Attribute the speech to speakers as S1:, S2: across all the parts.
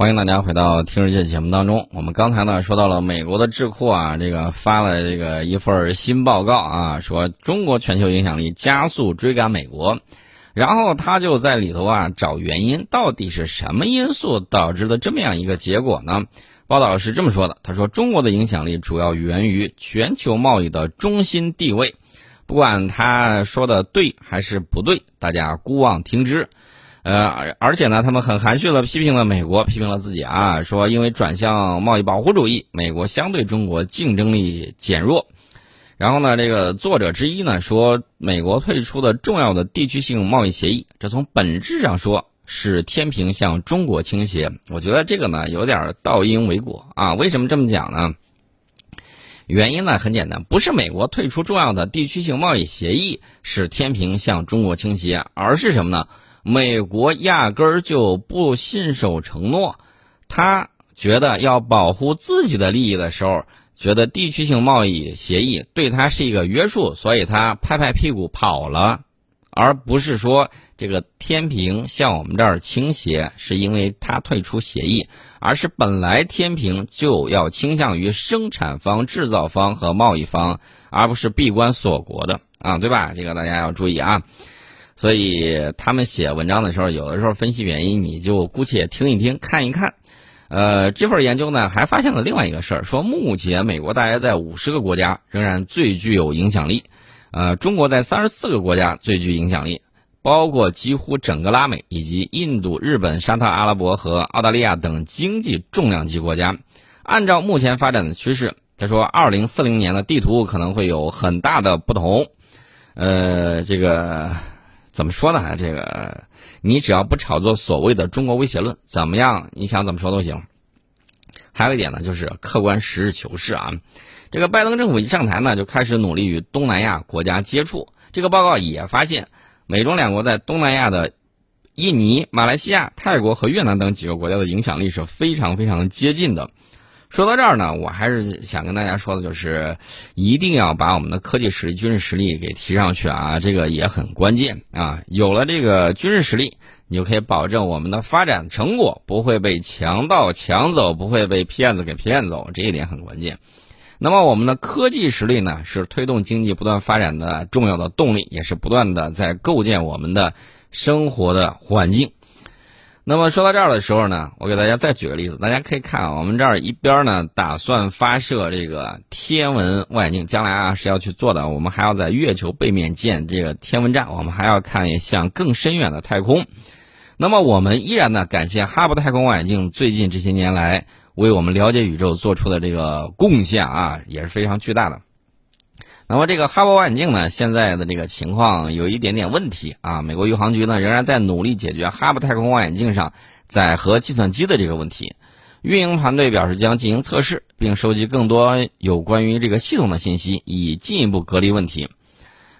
S1: 欢迎大家回到听世界节目当中。我们刚才呢说到了美国的智库啊，这个发了这个一份新报告啊，说中国全球影响力加速追赶美国，然后他就在里头啊找原因，到底是什么因素导致的这么样一个结果呢？报道是这么说的，他说中国的影响力主要源于全球贸易的中心地位，不管他说的对还是不对，大家姑妄听之。呃，而而且呢，他们很含蓄的批评了美国，批评了自己啊，说因为转向贸易保护主义，美国相对中国竞争力减弱。然后呢，这个作者之一呢说，美国退出的重要的地区性贸易协议，这从本质上说是天平向中国倾斜。我觉得这个呢有点倒因为果啊。为什么这么讲呢？原因呢很简单，不是美国退出重要的地区性贸易协议使天平向中国倾斜，而是什么呢？美国压根儿就不信守承诺，他觉得要保护自己的利益的时候，觉得地区性贸易协议对他是一个约束，所以他拍拍屁股跑了，而不是说这个天平向我们这儿倾斜是因为他退出协议，而是本来天平就要倾向于生产方、制造方和贸易方，而不是闭关锁国的啊，对吧？这个大家要注意啊。所以他们写文章的时候，有的时候分析原因，你就姑且听一听、看一看。呃，这份研究呢，还发现了另外一个事儿，说目前美国大约在五十个国家仍然最具有影响力，呃，中国在三十四个国家最具影响力，包括几乎整个拉美以及印度、日本、沙特阿拉伯和澳大利亚等经济重量级国家。按照目前发展的趋势，他说，二零四零年的地图可能会有很大的不同。呃，这个。怎么说呢？这个你只要不炒作所谓的中国威胁论，怎么样？你想怎么说都行。还有一点呢，就是客观实事求是啊。这个拜登政府一上台呢，就开始努力与东南亚国家接触。这个报告也发现，美中两国在东南亚的印尼、马来西亚、泰国和越南等几个国家的影响力是非常非常接近的。说到这儿呢，我还是想跟大家说的，就是一定要把我们的科技实力、军事实力给提上去啊，这个也很关键啊。有了这个军事实力，你就可以保证我们的发展成果不会被强盗抢走，不会被骗子给骗走，这一点很关键。那么我们的科技实力呢，是推动经济不断发展的重要的动力，也是不断的在构建我们的生活的环境。那么说到这儿的时候呢，我给大家再举个例子，大家可以看啊，我们这儿一边呢打算发射这个天文望远镜，将来啊是要去做的，我们还要在月球背面建这个天文站，我们还要看一向更深远的太空。那么我们依然呢感谢哈勃太空望远镜最近这些年来为我们了解宇宙做出的这个贡献啊，也是非常巨大的。那么这个哈勃望远镜呢，现在的这个情况有一点点问题啊。美国宇航局呢仍然在努力解决哈勃太空望远镜上载荷计算机的这个问题。运营团队表示将进行测试，并收集更多有关于这个系统的信息，以进一步隔离问题。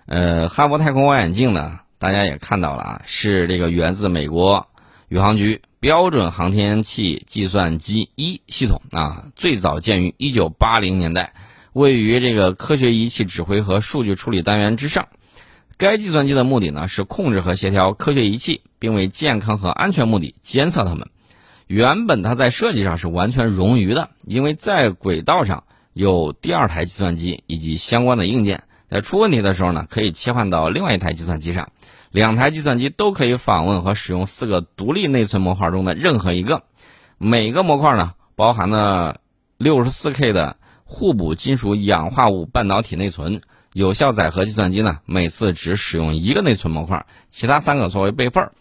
S1: 呃，哈勃太空望远镜呢，大家也看到了啊，是这个源自美国宇航局标准航天器计算机一系统啊，最早建于一九八零年代。位于这个科学仪器指挥和数据处理单元之上，该计算机的目的呢是控制和协调科学仪器，并为健康和安全目的监测它们。原本它在设计上是完全冗余的，因为在轨道上有第二台计算机以及相关的硬件，在出问题的时候呢，可以切换到另外一台计算机上。两台计算机都可以访问和使用四个独立内存模块中的任何一个，每个模块呢包含了六十四 K 的。互补金属氧化物半导体内存有效载荷计算机呢，每次只使用一个内存模块，其他三个作为备份儿。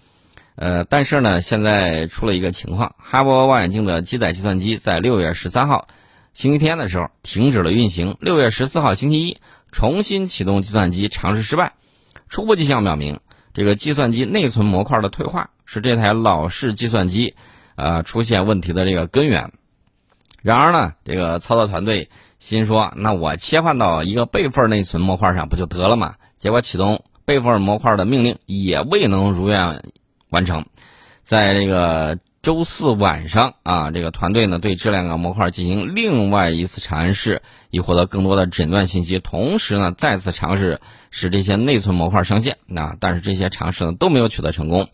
S1: 呃，但是呢，现在出了一个情况，哈勃望远镜的机载计算机在六月十三号星期天的时候停止了运行，六月十四号星期一重新启动计算机尝试失败。初步迹象表明，这个计算机内存模块的退化是这台老式计算机呃出现问题的这个根源。然而呢，这个操作团队心说：“那我切换到一个备份内存模块上不就得了吗？”结果启动备份模块的命令也未能如愿完成。在这个周四晚上啊，这个团队呢对这两个模块进行另外一次尝试，以获得更多的诊断信息。同时呢，再次尝试使这些内存模块上线。那但是这些尝试呢都没有取得成功。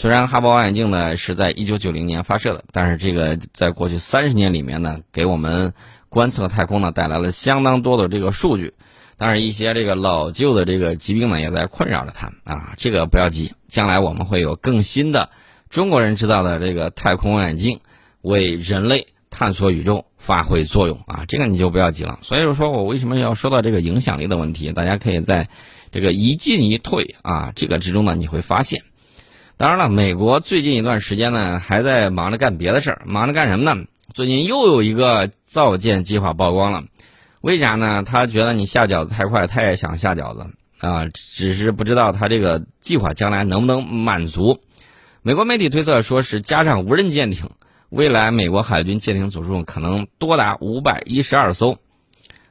S1: 虽然哈勃望远镜呢是在一九九零年发射的，但是这个在过去三十年里面呢，给我们观测太空呢带来了相当多的这个数据。当然，一些这个老旧的这个疾病呢，也在困扰着它啊。这个不要急，将来我们会有更新的中国人制造的这个太空望远镜，为人类探索宇宙发挥作用啊。这个你就不要急了。所以说我为什么要说到这个影响力的问题？大家可以在这个一进一退啊这个之中呢，你会发现。当然了，美国最近一段时间呢，还在忙着干别的事儿，忙着干什么呢？最近又有一个造舰计划曝光了。为啥呢？他觉得你下饺子太快，他也想下饺子啊，只是不知道他这个计划将来能不能满足。美国媒体推测说是加上无人舰艇，未来美国海军舰艇总数可能多达五百一十二艘。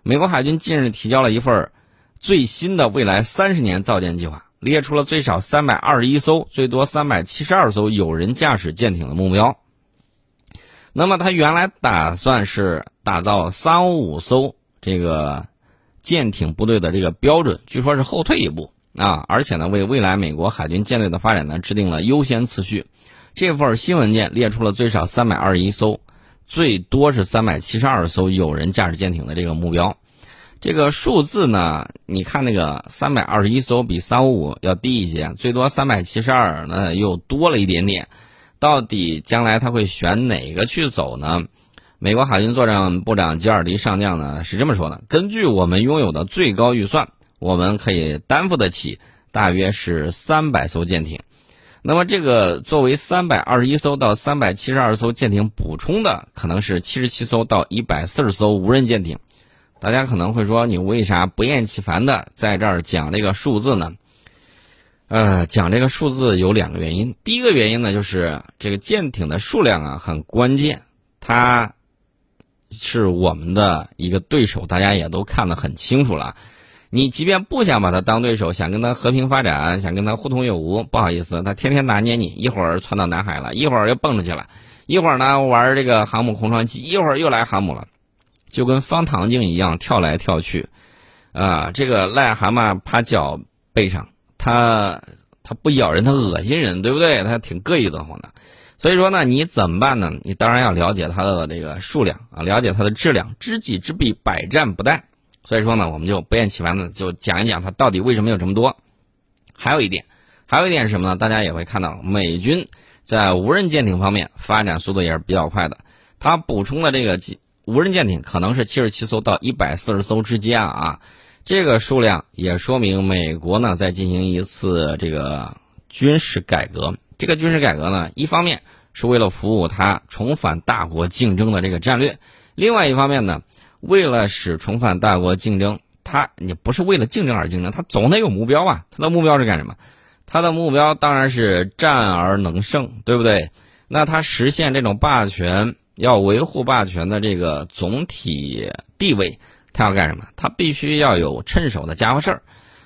S1: 美国海军近日提交了一份最新的未来三十年造舰计划，列出了最少三百二十一艘、最多三百七十二艘有人驾驶舰艇的目标。那么他原来打算是打造三五艘。这个舰艇部队的这个标准，据说是后退一步啊，而且呢，为未来美国海军舰队的发展呢制定了优先次序。这份新文件列出了最少三百二十一艘，最多是三百七十二艘有人驾驶舰艇的这个目标。这个数字呢，你看那个三百二十一艘比三五五要低一些，最多三百七十二呢又多了一点点。到底将来他会选哪个去走呢？美国海军作战部长吉尔迪上将呢是这么说的：根据我们拥有的最高预算，我们可以担负得起大约是三百艘舰艇。那么，这个作为三百二十一艘到三百七十二艘舰艇补充的，可能是七十七艘到一百四十艘无人舰艇。大家可能会说，你为啥不厌其烦的在这儿讲这个数字呢？呃，讲这个数字有两个原因。第一个原因呢，就是这个舰艇的数量啊很关键，它。是我们的一个对手，大家也都看得很清楚了。你即便不想把他当对手，想跟他和平发展，想跟他互通有无，不好意思，他天天拿捏你，一会儿窜到南海了，一会儿又蹦出去了，一会儿呢玩这个航母空窗期，一会儿又来航母了，就跟方糖镜一样跳来跳去。啊，这个癞蛤蟆趴脚背上，它它不咬人，它恶心人，对不对？它挺膈应的慌的。所以说呢，你怎么办呢？你当然要了解它的这个数量啊，了解它的质量，知己知彼，百战不殆。所以说呢，我们就不厌其烦的就讲一讲它到底为什么有这么多。还有一点，还有一点是什么呢？大家也会看到，美军在无人舰艇方面发展速度也是比较快的。它补充的这个无人舰艇可能是七十七艘到一百四十艘之间啊，这个数量也说明美国呢在进行一次这个军事改革。这个军事改革呢，一方面是为了服务他重返大国竞争的这个战略，另外一方面呢，为了使重返大国竞争，他你不是为了竞争而竞争，他总得有目标啊。他的目标是干什么？他的目标当然是战而能胜，对不对？那他实现这种霸权，要维护霸权的这个总体地位，他要干什么？他必须要有趁手的家伙事儿。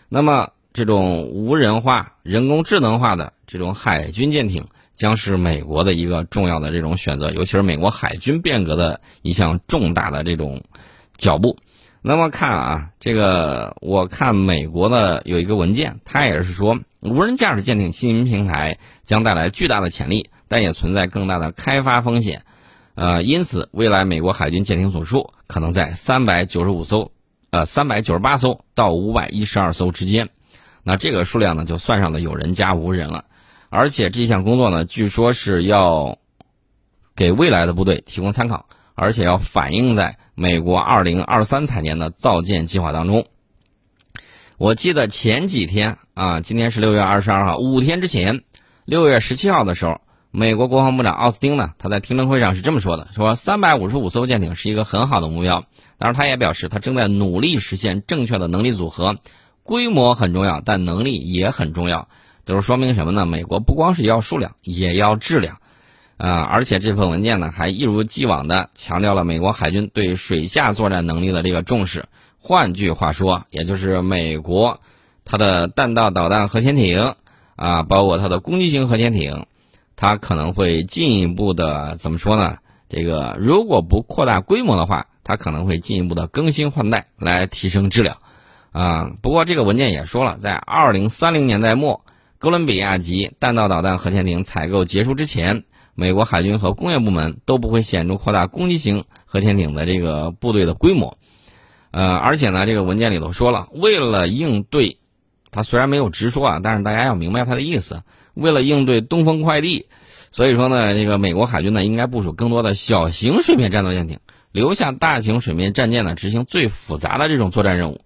S1: 那么。这种无人化、人工智能化的这种海军舰艇，将是美国的一个重要的这种选择，尤其是美国海军变革的一项重大的这种脚步。那么看啊，这个我看美国的有一个文件，它也是说，无人驾驶舰艇新型平台将带来巨大的潜力，但也存在更大的开发风险。呃，因此，未来美国海军舰艇总数可能在三百九十五艘，呃，三百九十八艘到五百一十二艘之间。那这个数量呢，就算上的有人加无人了，而且这项工作呢，据说是要给未来的部队提供参考，而且要反映在美国二零二三财年的造舰计划当中。我记得前几天啊，今天是六月二十二号，五天之前，六月十七号的时候，美国国防部长奥斯汀呢，他在听证会上是这么说的：说三百五十五艘舰艇是一个很好的目标，当然他也表示，他正在努力实现正确的能力组合。规模很重要，但能力也很重要。就是说明什么呢？美国不光是要数量，也要质量。啊，而且这份文件呢，还一如既往的强调了美国海军对水下作战能力的这个重视。换句话说，也就是美国它的弹道导弹核潜艇啊，包括它的攻击型核潜艇，它可能会进一步的怎么说呢？这个如果不扩大规模的话，它可能会进一步的更新换代来提升质量。啊，不过这个文件也说了，在二零三零年代末，哥伦比亚级弹道导弹核潜艇采购结束之前，美国海军和工业部门都不会显著扩大攻击型核潜艇的这个部队的规模。呃，而且呢，这个文件里头说了，为了应对，他虽然没有直说啊，但是大家要明白他的意思。为了应对东风快递，所以说呢，这个美国海军呢应该部署更多的小型水面战斗舰艇，留下大型水面战舰呢执行最复杂的这种作战任务。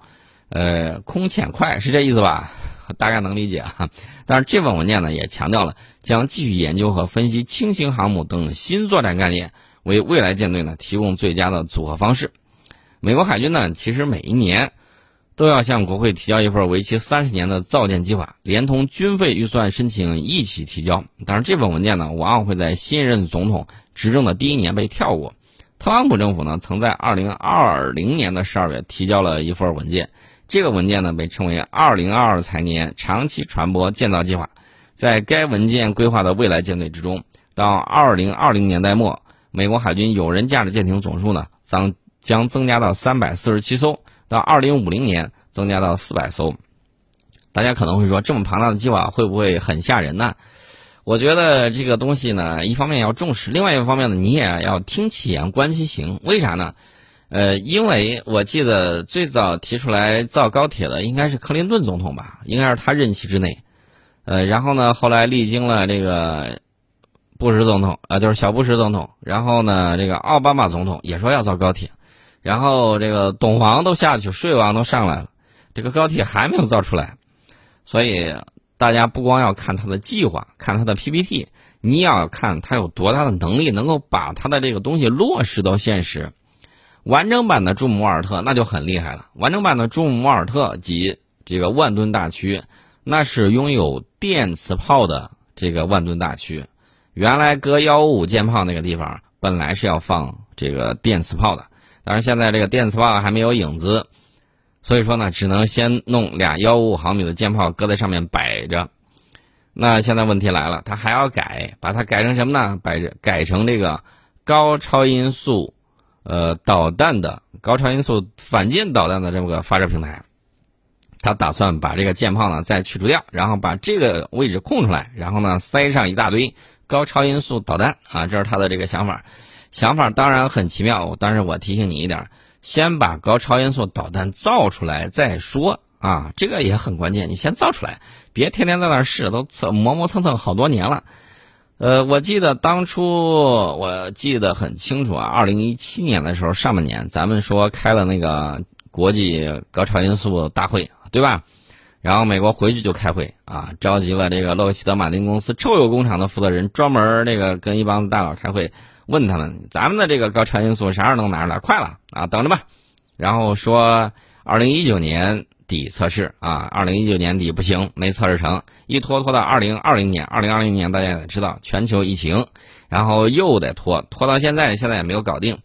S1: 呃，空潜快是这意思吧？大概能理解啊。但是这份文件呢也强调了将继续研究和分析轻型航母等新作战概念，为未来舰队呢提供最佳的组合方式。美国海军呢其实每一年。都要向国会提交一份为期三十年的造舰计划，连同军费预算申请一起提交。但是这份文件呢，往往会在新任总统执政的第一年被跳过。特朗普政府呢，曾在二零二零年的十二月提交了一份文件，这个文件呢被称为“二零二二财年长期船舶建造计划”。在该文件规划的未来舰队之中，到二零二零年代末，美国海军有人驾驶舰艇总数呢将将增加到三百四十七艘。到二零五零年增加到四百艘，大家可能会说，这么庞大的计划会不会很吓人呢？我觉得这个东西呢，一方面要重视，另外一方面呢，你也要听其言观其行。为啥呢？呃，因为我记得最早提出来造高铁的应该是克林顿总统吧，应该是他任期之内。呃，然后呢，后来历经了这个布什总统啊，就是小布什总统，然后呢，这个奥巴马总统也说要造高铁。然后这个董王都下去，税王都上来了，这个高铁还没有造出来，所以大家不光要看他的计划，看他的 PPT，你也要看他有多大的能力，能够把他的这个东西落实到现实。完整版的朱姆沃尔特那就很厉害了，完整版的朱姆沃尔特及这个万吨大驱，那是拥有电磁炮的这个万吨大驱。原来搁幺五五舰炮那个地方，本来是要放这个电磁炮的。但是现在这个电磁炮还没有影子，所以说呢，只能先弄俩幺五五毫米的舰炮搁在上面摆着。那现在问题来了，它还要改，把它改成什么呢？摆着改成这个高超音速呃导弹的高超音速反舰导弹的这么个发射平台。他打算把这个舰炮呢再去除掉，然后把这个位置空出来，然后呢塞上一大堆高超音速导弹啊，这是他的这个想法。想法当然很奇妙，但是我提醒你一点，先把高超音速导弹造出来再说啊，这个也很关键。你先造出来，别天天在那试，都磨磨蹭蹭好多年了。呃，我记得当初我记得很清楚啊，二零一七年的时候上半年，咱们说开了那个国际高超音速大会，对吧？然后美国回去就开会啊，召集了这个洛克希德马丁公司臭鼬工厂的负责人，专门那个跟一帮大佬开会。问他们，咱们的这个高超音速啥时候能拿出来？快了啊，等着吧。然后说，二零一九年底测试啊，二零一九年底不行，没测试成，一拖拖到二零二零年。二零二零年大家也知道，全球疫情，然后又得拖，拖到现在，现在也没有搞定。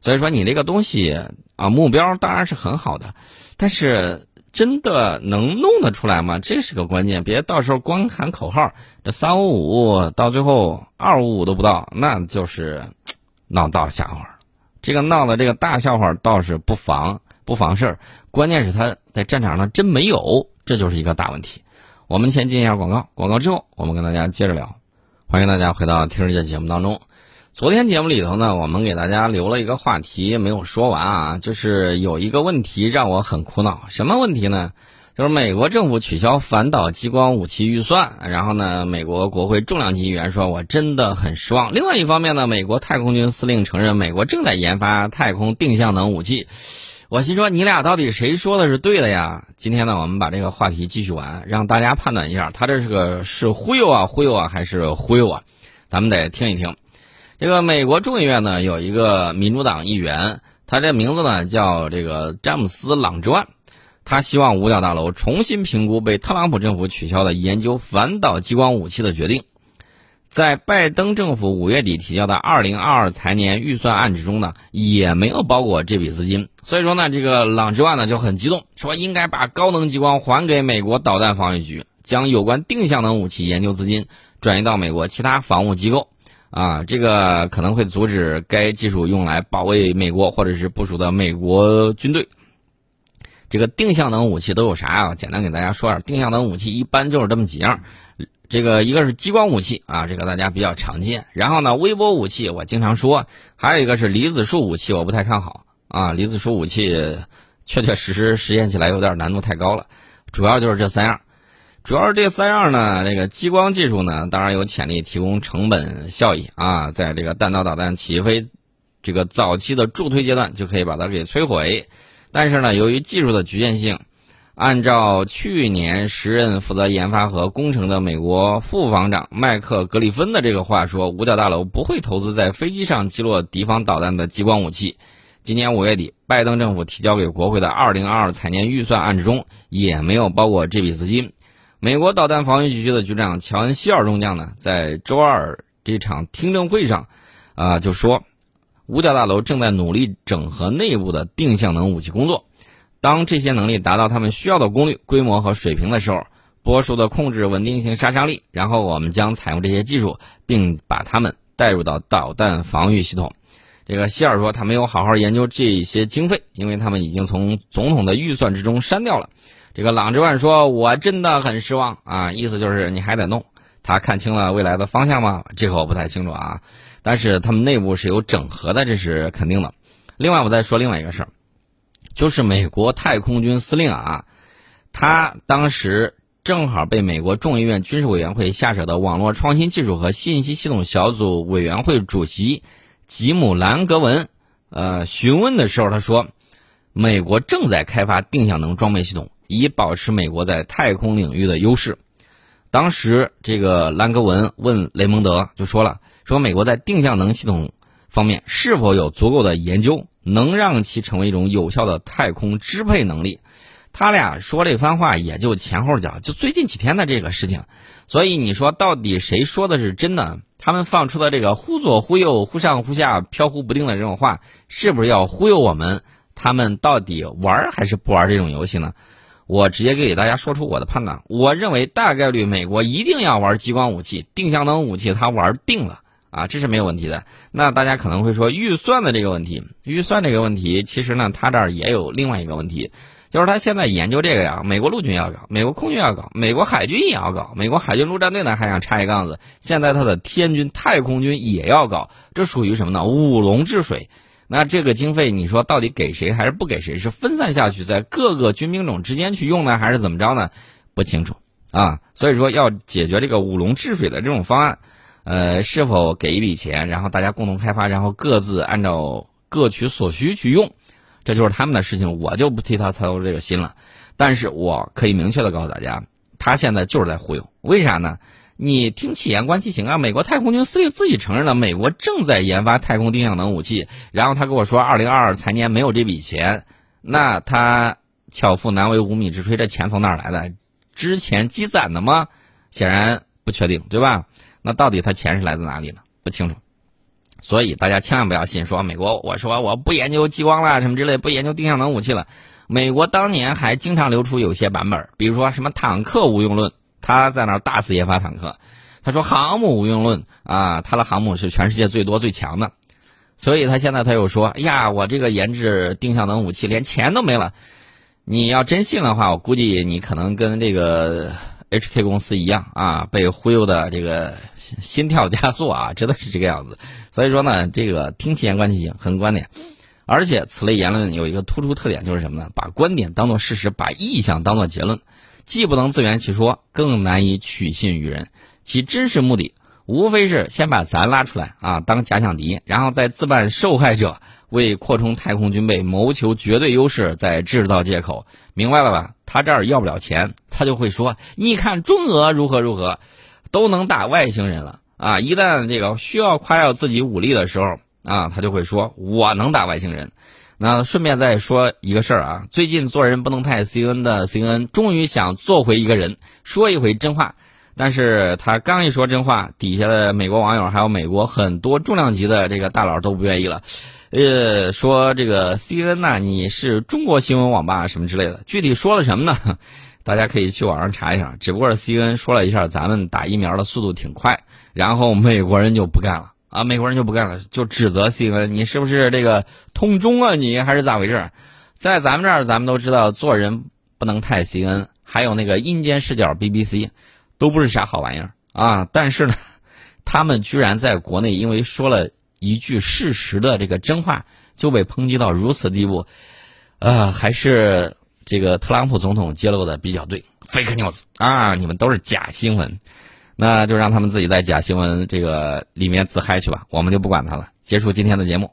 S1: 所以说，你这个东西啊，目标当然是很好的，但是。真的能弄得出来吗？这是个关键，别到时候光喊口号，这三五五到最后二五五都不到，那就是 闹大笑话。这个闹的这个大笑话倒是不妨不妨事儿，关键是他在战场上真没有，这就是一个大问题。我们先进一下广告，广告之后我们跟大家接着聊。欢迎大家回到听世界节目当中。昨天节目里头呢，我们给大家留了一个话题没有说完啊，就是有一个问题让我很苦恼。什么问题呢？就是美国政府取消反导激光武器预算，然后呢，美国国会重量级议员说我真的很失望。另外一方面呢，美国太空军司令承认美国正在研发太空定向能武器。我心说你俩到底谁说的是对的呀？今天呢，我们把这个话题继续完，让大家判断一下，他这是个是忽悠啊忽悠啊还是忽悠啊？咱们得听一听。这个美国众议院呢有一个民主党议员，他这名字呢叫这个詹姆斯·朗之万，他希望五角大楼重新评估被特朗普政府取消的研究反导激光武器的决定。在拜登政府五月底提交的二零二二财年预算案之中呢，也没有包括这笔资金。所以说呢，这个朗之万呢就很激动，说应该把高能激光还给美国导弹防御局，将有关定向能武器研究资金转移到美国其他防务机构。啊，这个可能会阻止该技术用来保卫美国或者是部署的美国军队。这个定向能武器都有啥啊？简单给大家说点，定向能武器一般就是这么几样。这个一个是激光武器啊，这个大家比较常见。然后呢，微波武器我经常说，还有一个是离子束武器，我不太看好啊。离子束武器确确实实实验起来有点难度太高了。主要就是这三样，主要是这三样呢。这个激光技术呢，当然有潜力提供成本效益啊，在这个弹道导弹起飞这个早期的助推阶段就可以把它给摧毁。但是呢，由于技术的局限性，按照去年时任负责研发和工程的美国副防长麦克格里芬的这个话说，五角大楼不会投资在飞机上击落敌方导弹的激光武器。今年五月底，拜登政府提交给国会的2022财年预算案之中也没有包括这笔资金。美国导弹防御局的局长乔恩·希尔中将呢，在周二这场听证会上，啊，就说。五角大楼正在努力整合内部的定向能武器工作。当这些能力达到他们需要的功率、规模和水平的时候，波束的控制、稳定性、杀伤力，然后我们将采用这些技术，并把它们带入到导弹防御系统。这个希尔说，他没有好好研究这些经费，因为他们已经从总统的预算之中删掉了。这个朗之万说，我真的很失望啊，意思就是你还得弄。他看清了未来的方向吗？这个我不太清楚啊。但是他们内部是有整合的，这是肯定的。另外，我再说另外一个事儿，就是美国太空军司令啊，他当时正好被美国众议院军事委员会下设的网络创新技术和信息系统小组委员会主席吉姆兰格文呃询问的时候，他说，美国正在开发定向能装备系统，以保持美国在太空领域的优势。当时这个兰格文问雷蒙德就说了。说美国在定向能系统方面是否有足够的研究，能让其成为一种有效的太空支配能力？他俩说这番话也就前后脚，就最近几天的这个事情。所以你说到底谁说的是真的？他们放出的这个忽左忽右、忽上忽下、飘忽不定的这种话，是不是要忽悠我们？他们到底玩还是不玩这种游戏呢？我直接给大家说出我的判断，我认为大概率美国一定要玩激光武器、定向能武器，他玩定了。啊，这是没有问题的。那大家可能会说预算的这个问题，预算这个问题，其实呢，他这儿也有另外一个问题，就是他现在研究这个呀，美国陆军要搞，美国空军要搞，美国海军也要搞，美国海军陆战队呢还想插一杠子，现在他的天军太空军也要搞，这属于什么呢？五龙治水。那这个经费，你说到底给谁还是不给谁？是分散下去在各个军兵种之间去用呢，还是怎么着呢？不清楚啊。所以说要解决这个五龙治水的这种方案。呃，是否给一笔钱，然后大家共同开发，然后各自按照各取所需去用，这就是他们的事情，我就不替他操这个心了。但是我可以明确的告诉大家，他现在就是在忽悠。为啥呢？你听其言观其行啊！美国太空军司令自己承认了，美国正在研发太空定向能武器，然后他跟我说，二零二二财年没有这笔钱，那他巧妇难为无米之炊，这钱从哪儿来的？之前积攒的吗？显然不确定，对吧？那到底他钱是来自哪里呢？不清楚，所以大家千万不要信说美国我说我不研究激光了什么之类，不研究定向能武器了。美国当年还经常流出有些版本，比如说什么坦克无用论，他在那儿大肆研发坦克。他说航母无用论啊，他的航母是全世界最多最强的。所以他现在他又说，哎呀，我这个研制定向能武器连钱都没了。你要真信的话，我估计你可能跟这个。H.K 公司一样啊，被忽悠的这个心跳加速啊，真的是这个样子。所以说呢，这个听其言观其行，很观点。而且此类言论有一个突出特点，就是什么呢？把观点当做事实，把意向当做结论，既不能自圆其说，更难以取信于人。其真实目的，无非是先把咱拉出来啊，当假想敌，然后再自扮受害者。为扩充太空军备谋求绝对优势，再制造借口，明白了吧？他这儿要不了钱，他就会说：“你看中俄如何如何，都能打外星人了啊！”一旦这个需要夸耀自己武力的时候啊，他就会说：“我能打外星人。”那顺便再说一个事儿啊，最近做人不能太 C N 的 C N 终于想做回一个人，说一回真话。但是他刚一说真话，底下的美国网友还有美国很多重量级的这个大佬都不愿意了。呃，说这个 C N 呐，你是中国新闻网吧什么之类的，具体说了什么呢？大家可以去网上查一下。只不过 C N 说了一下，咱们打疫苗的速度挺快，然后美国人就不干了啊，美国人就不干了，就指责 C N，你是不是这个通中啊？你还是咋回事？在咱们这儿，咱们都知道做人不能太 CNN，还有那个阴间视角 BBC，都不是啥好玩意儿啊。但是呢，他们居然在国内因为说了一句事实的这个真话，就被抨击到如此地步，啊，还是这个特朗普总统揭露的比较对，fake news 啊，你们都是假新闻，那就让他们自己在假新闻这个里面自嗨去吧，我们就不管他了。结束今天的节目。